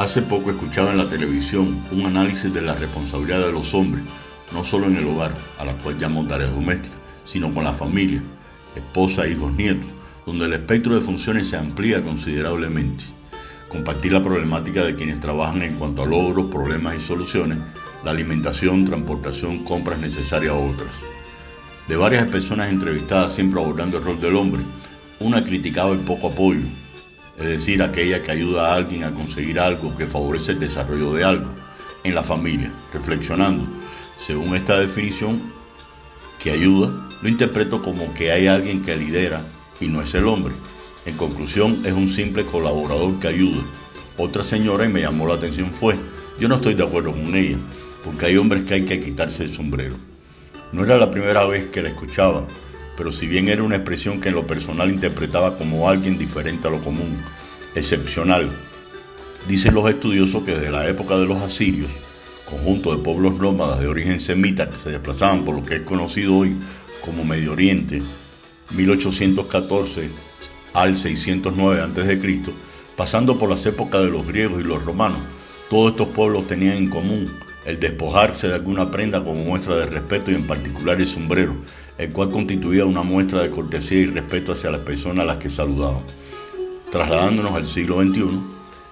Hace poco escuchaba en la televisión un análisis de la responsabilidad de los hombres, no solo en el hogar, a la cual llamo tareas domésticas, sino con la familia, esposa, hijos, nietos, donde el espectro de funciones se amplía considerablemente. Compartir la problemática de quienes trabajan en cuanto a logros, problemas y soluciones, la alimentación, transportación, compras necesarias a otras. De varias personas entrevistadas siempre abordando el rol del hombre, una criticaba el poco apoyo, es decir, aquella que ayuda a alguien a conseguir algo que favorece el desarrollo de algo en la familia, reflexionando. Según esta definición, que ayuda, lo interpreto como que hay alguien que lidera y no es el hombre. En conclusión, es un simple colaborador que ayuda. Otra señora, y me llamó la atención, fue, yo no estoy de acuerdo con ella, porque hay hombres que hay que quitarse el sombrero. No era la primera vez que la escuchaba, pero si bien era una expresión que en lo personal interpretaba como alguien diferente a lo común, excepcional, dicen los estudiosos que desde la época de los asirios, conjunto de pueblos nómadas de origen semita que se desplazaban por lo que es conocido hoy como Medio Oriente, 1814 al 609 a.C., pasando por las épocas de los griegos y los romanos, todos estos pueblos tenían en común el despojarse de alguna prenda como muestra de respeto y en particular el sombrero, el cual constituía una muestra de cortesía y respeto hacia las personas a las que saludaban. Trasladándonos al siglo XXI,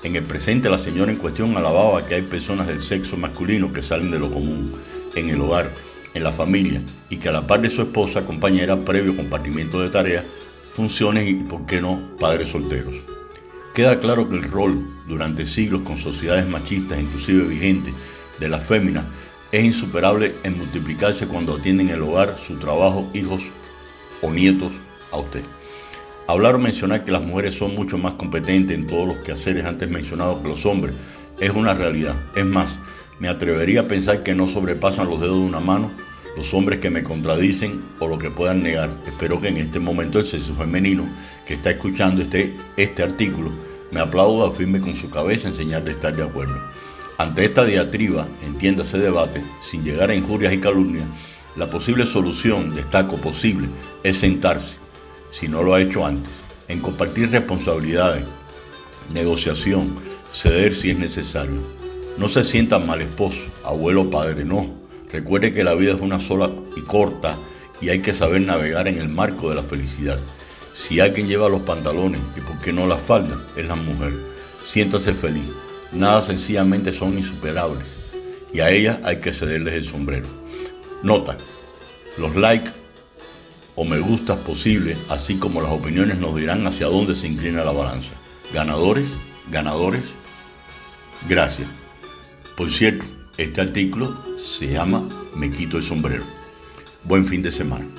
en el presente la señora en cuestión alababa que hay personas del sexo masculino que salen de lo común, en el hogar, en la familia, y que a la par de su esposa, compañera, previo compartimiento de tareas, funciones y, por qué no, padres solteros. Queda claro que el rol, durante siglos con sociedades machistas, inclusive vigentes, de las féminas es insuperable en multiplicarse cuando atienden el hogar, su trabajo, hijos o nietos a usted. Hablar o mencionar que las mujeres son mucho más competentes en todos los quehaceres antes mencionados que los hombres es una realidad. Es más, me atrevería a pensar que no sobrepasan los dedos de una mano los hombres que me contradicen o lo que puedan negar. Espero que en este momento el sexo femenino que está escuchando este, este artículo me aplauda firme con su cabeza en señal de estar de acuerdo. Ante esta diatriba, entiéndase debate, sin llegar a injurias y calumnias, la posible solución, destaco posible, es sentarse, si no lo ha hecho antes, en compartir responsabilidades, negociación, ceder si es necesario. No se sientan mal esposo, abuelo padre, no. Recuerde que la vida es una sola y corta y hay que saber navegar en el marco de la felicidad. Si alguien lleva los pantalones y por qué no las faldas, es la mujer. Siéntase feliz nada sencillamente son insuperables y a ellas hay que cederles el sombrero. Nota, los likes o me gustas posibles, así como las opiniones nos dirán hacia dónde se inclina la balanza. Ganadores, ganadores, gracias. Por cierto, este artículo se llama Me quito el sombrero. Buen fin de semana.